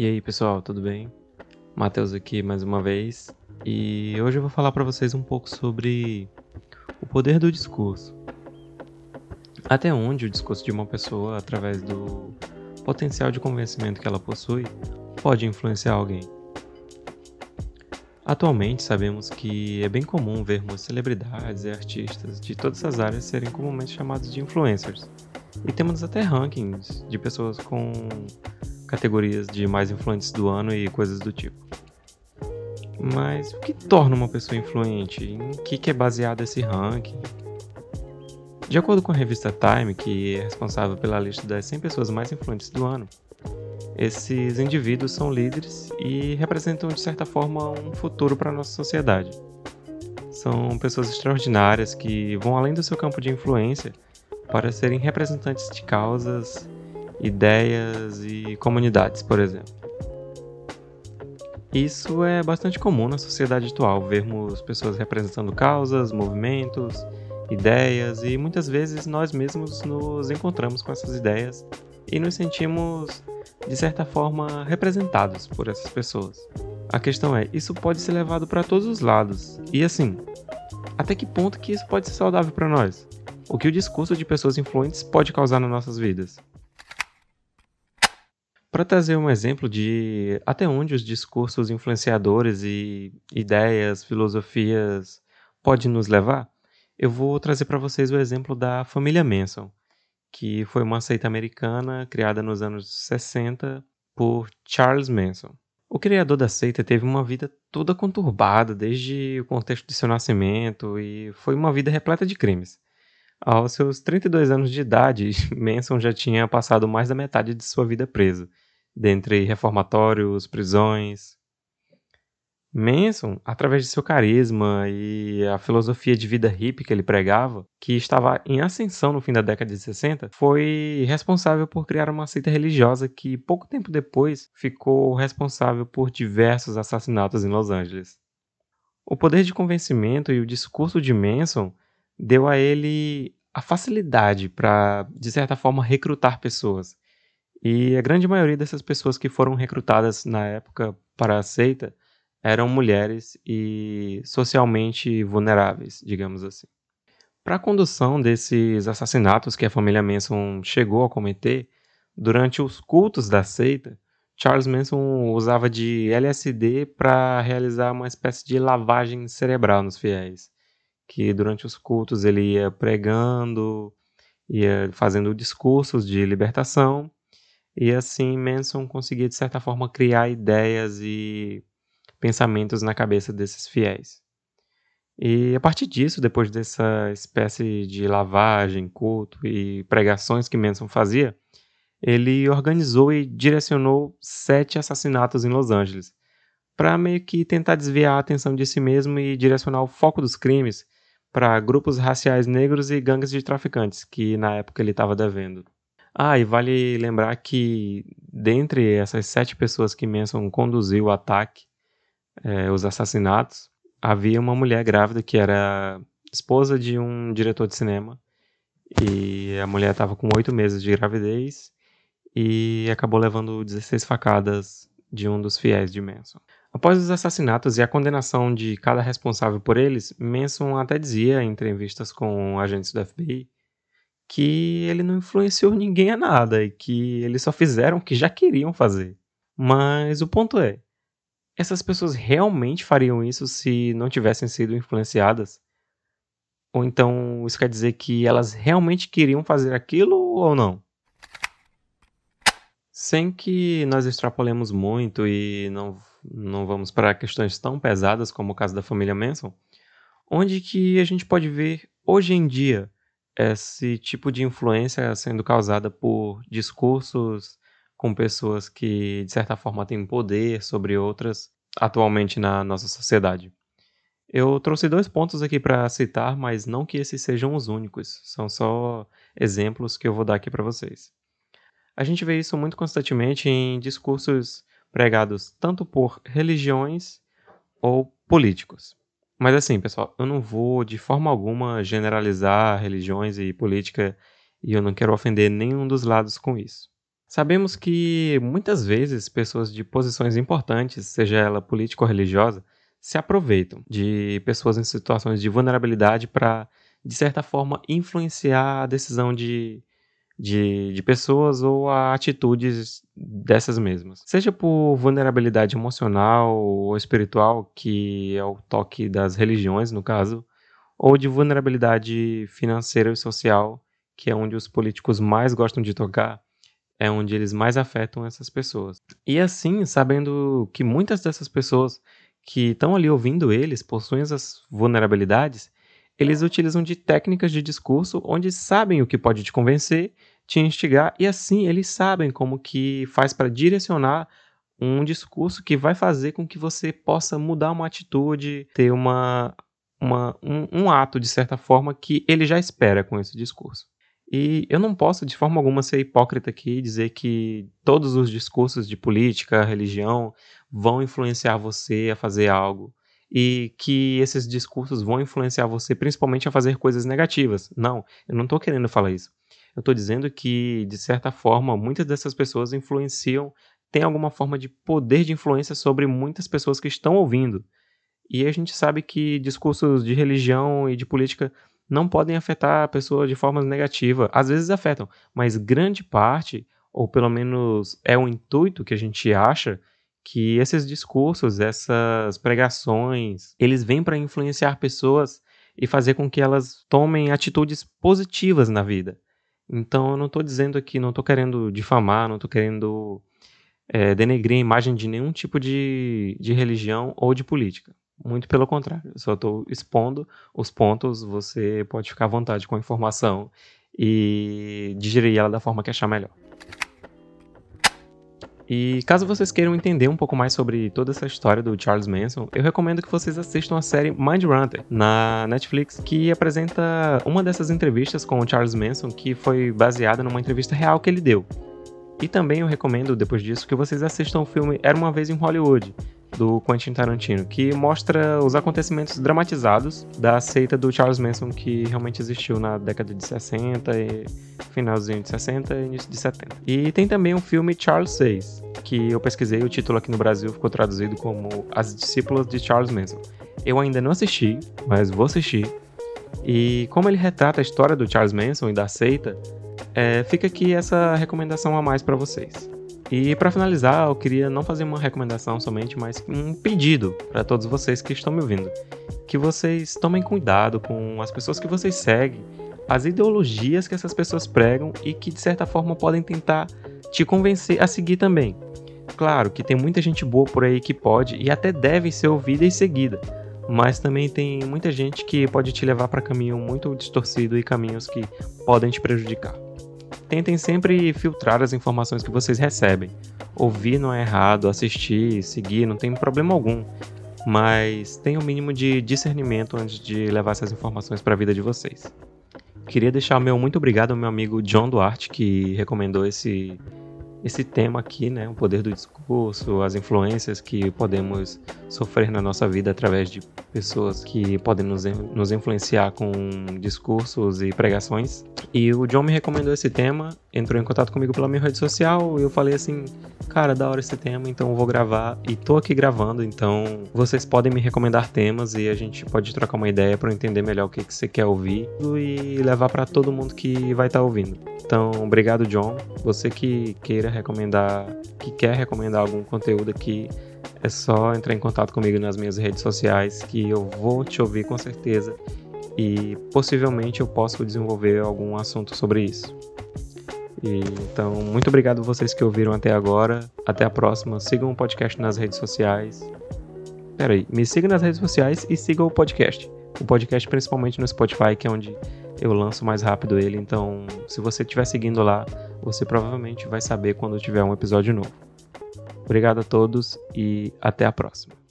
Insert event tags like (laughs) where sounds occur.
E aí, pessoal, tudo bem? Matheus aqui mais uma vez. E hoje eu vou falar para vocês um pouco sobre o poder do discurso. Até onde o discurso de uma pessoa, através do potencial de convencimento que ela possui, pode influenciar alguém. Atualmente sabemos que é bem comum vermos celebridades e artistas de todas as áreas serem comumente chamados de influencers. E temos até rankings de pessoas com categorias de mais influentes do ano e coisas do tipo. Mas o que torna uma pessoa influente? Em que, é baseado esse ranking? De acordo com a revista Time, que é responsável pela lista das 100 pessoas mais influentes do ano, esses indivíduos são líderes e representam de certa forma um futuro para a nossa sociedade. São pessoas extraordinárias que vão além do seu campo de influência para serem representantes de causas ideias e comunidades, por exemplo. Isso é bastante comum na sociedade atual, vermos pessoas representando causas, movimentos, ideias e muitas vezes nós mesmos nos encontramos com essas ideias e nos sentimos, de certa forma, representados por essas pessoas. A questão é, isso pode ser levado para todos os lados. E assim, até que ponto que isso pode ser saudável para nós? O que o discurso de pessoas influentes pode causar nas nossas vidas? Para trazer um exemplo de até onde os discursos influenciadores e ideias, filosofias podem nos levar, eu vou trazer para vocês o exemplo da família Manson, que foi uma seita americana criada nos anos 60 por Charles Manson. O criador da seita teve uma vida toda conturbada desde o contexto de seu nascimento e foi uma vida repleta de crimes. Aos seus 32 anos de idade, (laughs) Manson já tinha passado mais da metade de sua vida preso, dentre reformatórios, prisões. Manson, através de seu carisma e a filosofia de vida hippie que ele pregava, que estava em ascensão no fim da década de 60, foi responsável por criar uma seita religiosa que pouco tempo depois ficou responsável por diversos assassinatos em Los Angeles. O poder de convencimento e o discurso de Manson deu a ele a facilidade para, de certa forma, recrutar pessoas. E a grande maioria dessas pessoas que foram recrutadas na época para a seita eram mulheres e socialmente vulneráveis, digamos assim. Para a condução desses assassinatos que a família Manson chegou a cometer, durante os cultos da seita, Charles Manson usava de LSD para realizar uma espécie de lavagem cerebral nos fiéis que durante os cultos ele ia pregando, ia fazendo discursos de libertação, e assim Manson conseguia de certa forma criar ideias e pensamentos na cabeça desses fiéis. E a partir disso, depois dessa espécie de lavagem, culto e pregações que Manson fazia, ele organizou e direcionou sete assassinatos em Los Angeles, para meio que tentar desviar a atenção de si mesmo e direcionar o foco dos crimes para grupos raciais negros e gangues de traficantes, que na época ele estava devendo. Ah, e vale lembrar que dentre essas sete pessoas que Manson conduziu o ataque, é, os assassinatos, havia uma mulher grávida que era esposa de um diretor de cinema e a mulher estava com oito meses de gravidez e acabou levando 16 facadas de um dos fiéis de Manson. Após os assassinatos e a condenação de cada responsável por eles, Manson até dizia em entrevistas com agentes do FBI que ele não influenciou ninguém a nada e que eles só fizeram o que já queriam fazer. Mas o ponto é, essas pessoas realmente fariam isso se não tivessem sido influenciadas? Ou então isso quer dizer que elas realmente queriam fazer aquilo ou não? Sem que nós extrapolemos muito e não não vamos para questões tão pesadas como o caso da família Manson, onde que a gente pode ver hoje em dia esse tipo de influência sendo causada por discursos com pessoas que de certa forma têm poder sobre outras atualmente na nossa sociedade. Eu trouxe dois pontos aqui para citar, mas não que esses sejam os únicos, são só exemplos que eu vou dar aqui para vocês. A gente vê isso muito constantemente em discursos pregados tanto por religiões ou políticos. Mas assim, pessoal, eu não vou de forma alguma generalizar religiões e política e eu não quero ofender nenhum dos lados com isso. Sabemos que muitas vezes pessoas de posições importantes, seja ela política ou religiosa, se aproveitam de pessoas em situações de vulnerabilidade para, de certa forma, influenciar a decisão de, de, de, pessoas ou a atitudes dessas mesmas. Seja por vulnerabilidade emocional ou espiritual, que é o toque das religiões, no caso, ou de vulnerabilidade financeira e social, que é onde os políticos mais gostam de tocar é onde eles mais afetam essas pessoas. E assim, sabendo que muitas dessas pessoas que estão ali ouvindo eles possuem essas vulnerabilidades, eles utilizam de técnicas de discurso onde sabem o que pode te convencer, te instigar e assim eles sabem como que faz para direcionar um discurso que vai fazer com que você possa mudar uma atitude, ter uma, uma um, um ato de certa forma que ele já espera com esse discurso. E eu não posso, de forma alguma, ser hipócrita aqui e dizer que todos os discursos de política, religião, vão influenciar você a fazer algo. E que esses discursos vão influenciar você principalmente a fazer coisas negativas. Não, eu não estou querendo falar isso. Eu estou dizendo que, de certa forma, muitas dessas pessoas influenciam, têm alguma forma de poder de influência sobre muitas pessoas que estão ouvindo. E a gente sabe que discursos de religião e de política não podem afetar a pessoa de forma negativa. Às vezes afetam, mas grande parte, ou pelo menos é o intuito que a gente acha, que esses discursos, essas pregações, eles vêm para influenciar pessoas e fazer com que elas tomem atitudes positivas na vida. Então eu não estou dizendo aqui, não estou querendo difamar, não estou querendo é, denegrir a imagem de nenhum tipo de, de religião ou de política. Muito pelo contrário, eu só estou expondo os pontos, você pode ficar à vontade com a informação e digerir ela da forma que achar melhor. E caso vocês queiram entender um pouco mais sobre toda essa história do Charles Manson, eu recomendo que vocês assistam a série Mindhunter na Netflix, que apresenta uma dessas entrevistas com o Charles Manson que foi baseada numa entrevista real que ele deu. E também eu recomendo, depois disso, que vocês assistam o filme Era Uma Vez em Hollywood, do Quentin Tarantino, que mostra os acontecimentos dramatizados da seita do Charles Manson que realmente existiu na década de 60 e finalzinho de 60 e início de 70. E tem também o filme Charles 6, que eu pesquisei, o título aqui no Brasil ficou traduzido como As Discípulas de Charles Manson. Eu ainda não assisti, mas vou assistir. E como ele retrata a história do Charles Manson e da seita, é, fica aqui essa recomendação a mais para vocês. E para finalizar, eu queria não fazer uma recomendação somente, mas um pedido para todos vocês que estão me ouvindo. Que vocês tomem cuidado com as pessoas que vocês seguem, as ideologias que essas pessoas pregam e que de certa forma podem tentar te convencer a seguir também. Claro que tem muita gente boa por aí que pode e até deve ser ouvida e seguida, mas também tem muita gente que pode te levar para caminho muito distorcido e caminhos que podem te prejudicar tentem sempre filtrar as informações que vocês recebem. Ouvir não é errado, assistir, seguir, não tem problema algum. Mas tenha o mínimo de discernimento antes de levar essas informações para a vida de vocês. Queria deixar o meu muito obrigado ao meu amigo John Duarte, que recomendou esse, esse tema aqui, né? O poder do discurso, as influências que podemos sofrer na nossa vida através de pessoas que podem nos, nos influenciar com discursos e pregações. E o John me recomendou esse tema, entrou em contato comigo pela minha rede social e eu falei assim, cara, da hora esse tema, então eu vou gravar e tô aqui gravando, então vocês podem me recomendar temas e a gente pode trocar uma ideia para entender melhor o que, que você quer ouvir e levar para todo mundo que vai estar tá ouvindo. Então, obrigado, John. Você que queira recomendar, que quer recomendar algum conteúdo aqui, é só entrar em contato comigo nas minhas redes sociais que eu vou te ouvir com certeza e possivelmente eu possa desenvolver algum assunto sobre isso. E, então, muito obrigado vocês que ouviram até agora. Até a próxima. Sigam o podcast nas redes sociais. Peraí, me sigam nas redes sociais e sigam o podcast. O podcast principalmente no Spotify, que é onde eu lanço mais rápido ele. Então, se você estiver seguindo lá, você provavelmente vai saber quando tiver um episódio novo. Obrigado a todos e até a próxima.